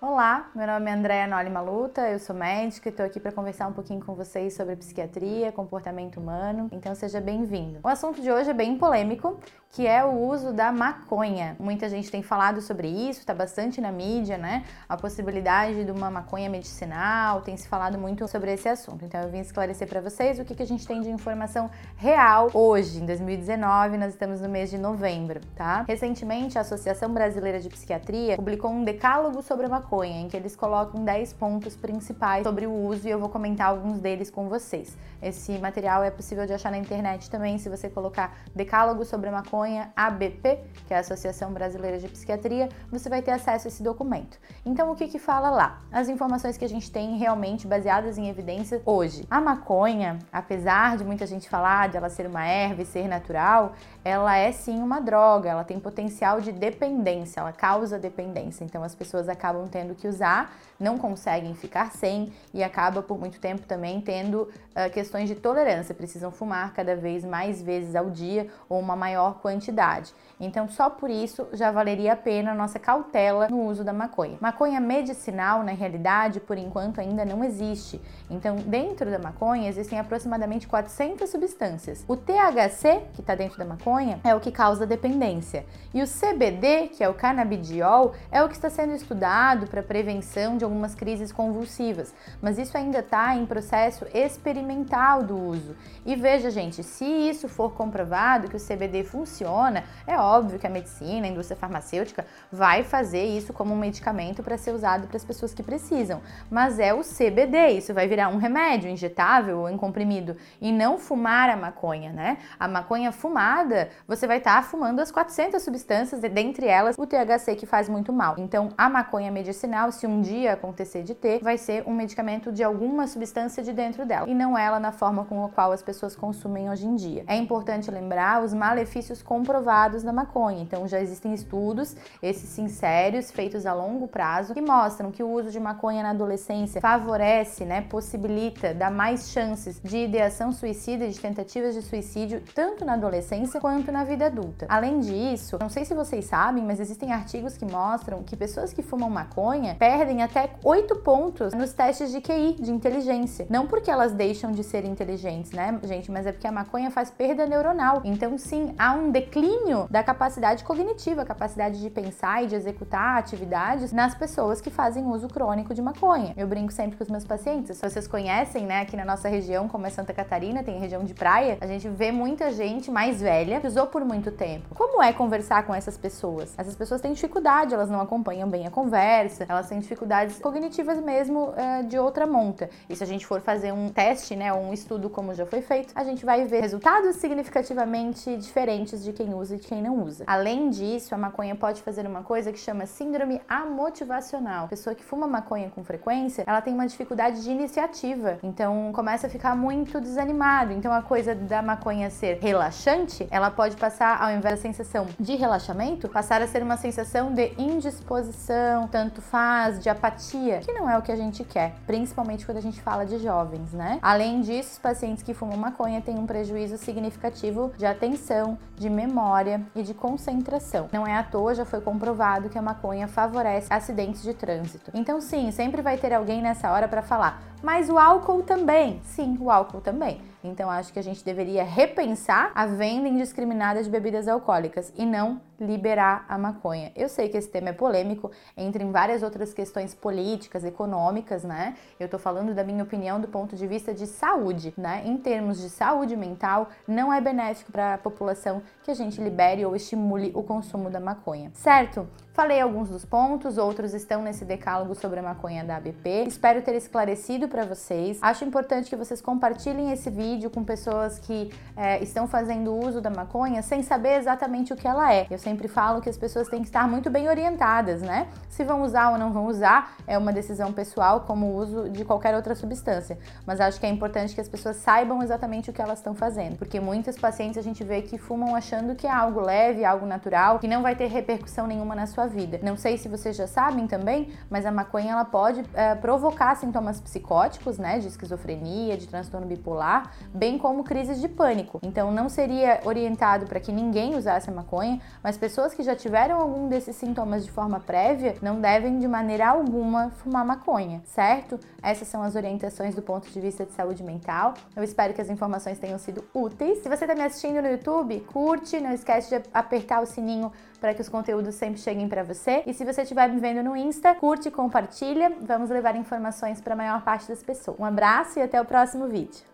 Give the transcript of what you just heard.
Olá, meu nome é Andréa Noli Maluta, eu sou médica e estou aqui para conversar um pouquinho com vocês sobre psiquiatria, comportamento humano, então seja bem-vindo. O assunto de hoje é bem polêmico, que é o uso da maconha. Muita gente tem falado sobre isso, está bastante na mídia, né? A possibilidade de uma maconha medicinal, tem se falado muito sobre esse assunto. Então eu vim esclarecer para vocês o que, que a gente tem de informação real hoje, em 2019, nós estamos no mês de novembro, tá? Recentemente, a Associação Brasileira de Psiquiatria publicou um decálogo sobre a maconha, em que eles colocam 10 pontos principais sobre o uso e eu vou comentar alguns deles com vocês. Esse material é possível de achar na internet também, se você colocar decálogo sobre a maconha maconha ABP, que é a Associação Brasileira de Psiquiatria, você vai ter acesso a esse documento. Então, o que que fala lá? As informações que a gente tem realmente baseadas em evidência hoje. A maconha, apesar de muita gente falar de ela ser uma erva e ser natural, ela é sim uma droga, ela tem potencial de dependência, ela causa dependência. Então, as pessoas acabam tendo que usar, não conseguem ficar sem e acaba por muito tempo também tendo uh, questões de tolerância, precisam fumar cada vez mais vezes ao dia ou uma maior quantidade quantidade. Então, só por isso já valeria a pena a nossa cautela no uso da maconha. Maconha medicinal, na realidade, por enquanto ainda não existe. Então, dentro da maconha existem aproximadamente 400 substâncias. O THC, que está dentro da maconha, é o que causa dependência. E o CBD, que é o canabidiol, é o que está sendo estudado para prevenção de algumas crises convulsivas. Mas isso ainda está em processo experimental do uso. E veja, gente, se isso for comprovado que o CBD funciona, é óbvio que a medicina, a indústria farmacêutica vai fazer isso como um medicamento para ser usado para as pessoas que precisam. Mas é o CBD, isso vai virar um remédio injetável ou em comprimido e não fumar a maconha, né? A maconha fumada, você vai estar tá fumando as 400 substâncias, dentre elas o THC que faz muito mal. Então, a maconha medicinal, se um dia acontecer de ter, vai ser um medicamento de alguma substância de dentro dela e não ela na forma com a qual as pessoas consumem hoje em dia. É importante lembrar os malefícios comprovados da maconha. Então já existem estudos, esses sinceros, feitos a longo prazo, que mostram que o uso de maconha na adolescência favorece, né, possibilita, dá mais chances de ideação suicida e de tentativas de suicídio, tanto na adolescência quanto na vida adulta. Além disso, não sei se vocês sabem, mas existem artigos que mostram que pessoas que fumam maconha perdem até 8 pontos nos testes de QI, de inteligência. Não porque elas deixam de ser inteligentes, né, gente, mas é porque a maconha faz perda neuronal. Então, sim, há um declínio da capacidade cognitiva, capacidade de pensar e de executar atividades nas pessoas que fazem uso crônico de maconha. Eu brinco sempre com os meus pacientes. Vocês conhecem, né, aqui na nossa região, como é Santa Catarina, tem região de praia, a gente vê muita gente mais velha que usou por muito tempo. Como é conversar com essas pessoas? Essas pessoas têm dificuldade, elas não acompanham bem a conversa, elas têm dificuldades cognitivas mesmo é, de outra monta. E se a gente for fazer um teste, né, um estudo como já foi feito, a gente vai ver resultados significativamente diferentes de quem usa e de quem não usa. Além disso, a maconha pode fazer uma coisa que chama síndrome amotivacional. Pessoa que fuma maconha com frequência, ela tem uma dificuldade de iniciativa, então começa a ficar muito desanimado. Então a coisa da maconha ser relaxante, ela pode passar, ao invés da sensação de relaxamento, passar a ser uma sensação de indisposição, tanto faz, de apatia, que não é o que a gente quer, principalmente quando a gente fala de jovens, né? Além disso, os pacientes que fumam maconha têm um prejuízo significativo de atenção, de memória e de concentração. Não é à toa, já foi comprovado que a maconha favorece acidentes de trânsito. Então, sim, sempre vai ter alguém nessa hora para falar: mas o álcool também. Sim, o álcool também. Então acho que a gente deveria repensar a venda indiscriminada de bebidas alcoólicas e não liberar a maconha. Eu sei que esse tema é polêmico, entre em várias outras questões políticas, econômicas, né? Eu tô falando da minha opinião do ponto de vista de saúde, né? Em termos de saúde mental, não é benéfico para a população que a gente libere ou estimule o consumo da maconha. Certo? Falei alguns dos pontos, outros estão nesse decálogo sobre a maconha da ABP. Espero ter esclarecido para vocês. Acho importante que vocês compartilhem esse vídeo com pessoas que é, estão fazendo uso da maconha sem saber exatamente o que ela é. Eu sempre falo que as pessoas têm que estar muito bem orientadas, né? Se vão usar ou não vão usar é uma decisão pessoal, como o uso de qualquer outra substância. Mas acho que é importante que as pessoas saibam exatamente o que elas estão fazendo, porque muitos pacientes a gente vê que fumam achando que é algo leve, algo natural, que não vai ter repercussão nenhuma na sua vida. Não sei se vocês já sabem também, mas a maconha ela pode é, provocar sintomas psicóticos, né, de esquizofrenia, de transtorno bipolar, bem como crises de pânico. Então não seria orientado para que ninguém usasse a maconha, mas pessoas que já tiveram algum desses sintomas de forma prévia não devem de maneira alguma fumar maconha, certo? Essas são as orientações do ponto de vista de saúde mental. Eu espero que as informações tenham sido úteis. Se você está me assistindo no YouTube, curte, não esquece de apertar o sininho para que os conteúdos sempre cheguem para você. E se você estiver me vendo no Insta, curte e compartilha. Vamos levar informações para a maior parte das pessoas. Um abraço e até o próximo vídeo.